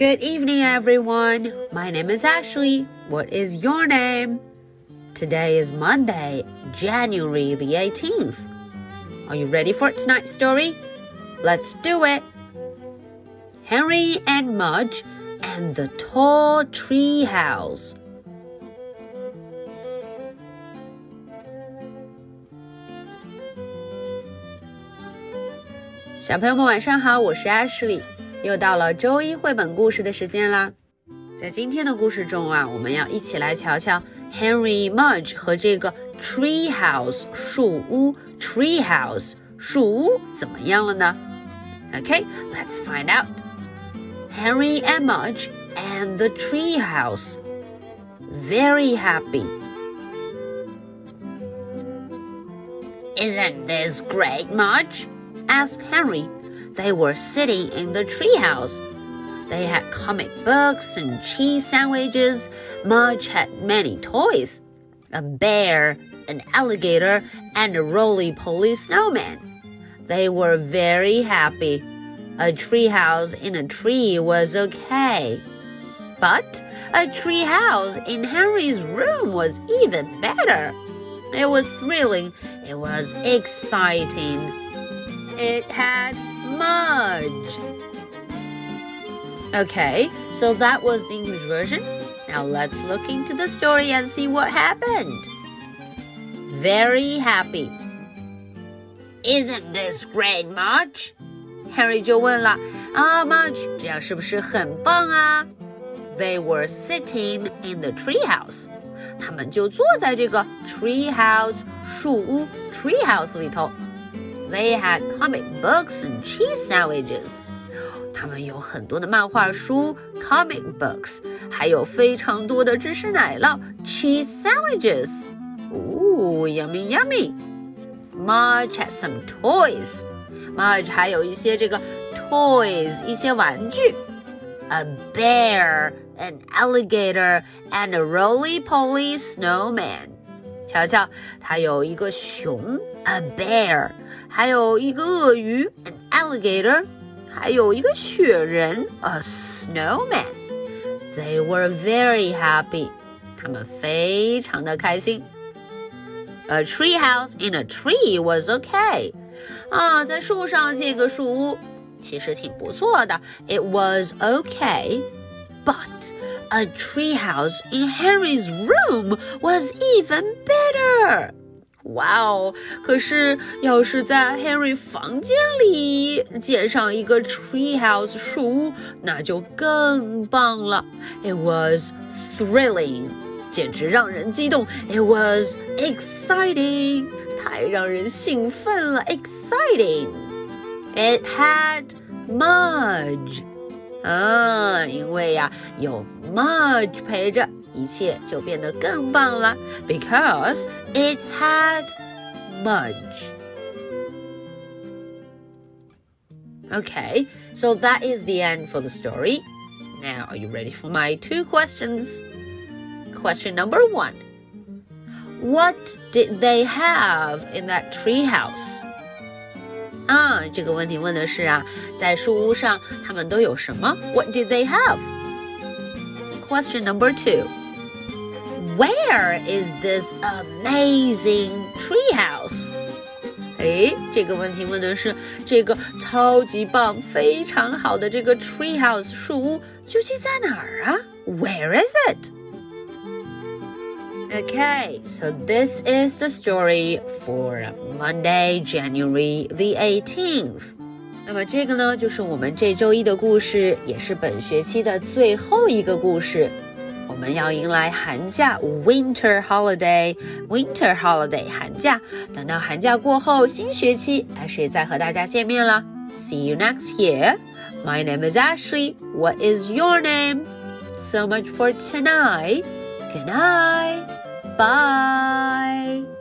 Good evening, everyone. My name is Ashley. What is your name? Today is Monday, January the 18th. Are you ready for tonight's story? Let's do it. Henry and Mudge and the Tall Tree House. 小朋友们晚上好，我是 Ashley，又到了周一绘本故事的时间啦。在今天的故事中啊，我们要一起来瞧瞧 Henry Mudge 和这个 Tree House 树屋 Tree House 树屋怎么样了呢？Okay, let's find out. Henry and Mudge and the Tree House. Very happy. Isn't this great, Mudge? asked Henry. they were sitting in the treehouse. They had comic books and cheese sandwiches. Mudge had many toys a bear, an alligator, and a roly poly snowman. They were very happy. A treehouse in a tree was okay. But a treehouse in Henry's room was even better. It was thrilling. It was exciting it had smudge. Okay, so that was the English version. Now let's look into the story and see what happened. Very happy. Isn't this great, Mudge? Harry They were sitting in the treehouse. 他们就坐在这个 treehouse 树屋 treehouse 里头。they had comic books and cheese sandwiches. sandwiches。他们有很多的漫画书 （comic books），还有非常多的芝士奶酪 （cheese sandwiches）。哦，yummy yummy。Mudge had some toys. toys。Mudge 还有一些这个 toys，一些玩具。A bear, an alligator, and a roly-poly snowman. 瞧瞧，它有一个熊，a bear，还有一个鳄鱼，an alligator，还有一个雪人，a snowman。They were very happy，他们非常的开心。A tree house in a tree was okay，啊，在树上建个树屋，其实挺不错的。It was okay，but a treehouse in Henry's room was even better. 哇哦！可是要是在 Henry 房间里建上一个 treehouse 树屋，那就更棒了。It was thrilling，简直让人激动。It was exciting，太让人兴奋了。Exciting。It had Mudge。 嗯，因为呀、啊，有 Mudge 陪着，一切就变得更棒了。Because it had Mudge. Okay, so that is the end for the story. Now, are you ready for my two questions? Question number one What did they have in that treehouse? 啊，这个问题问的是啊，在树屋上他们都有什么？What did they have? Question number two. Where is this amazing treehouse? 哎，这个问题问的是这个超级棒、非常好的这个 treehouse 树屋究竟在哪儿啊？Where is it? Okay, so this is the story for Monday, January the 18th. 那么这个呢，就是我们这周一的故事，也是本学期的最后一个故事。我们要迎来寒假 （Winter Holiday），Winter Holiday 寒假。等到寒假过后，新学期，Ashley 再和大家见面了。See you next year. My name is Ashley. What is your name? So much for tonight. Good night. Bye.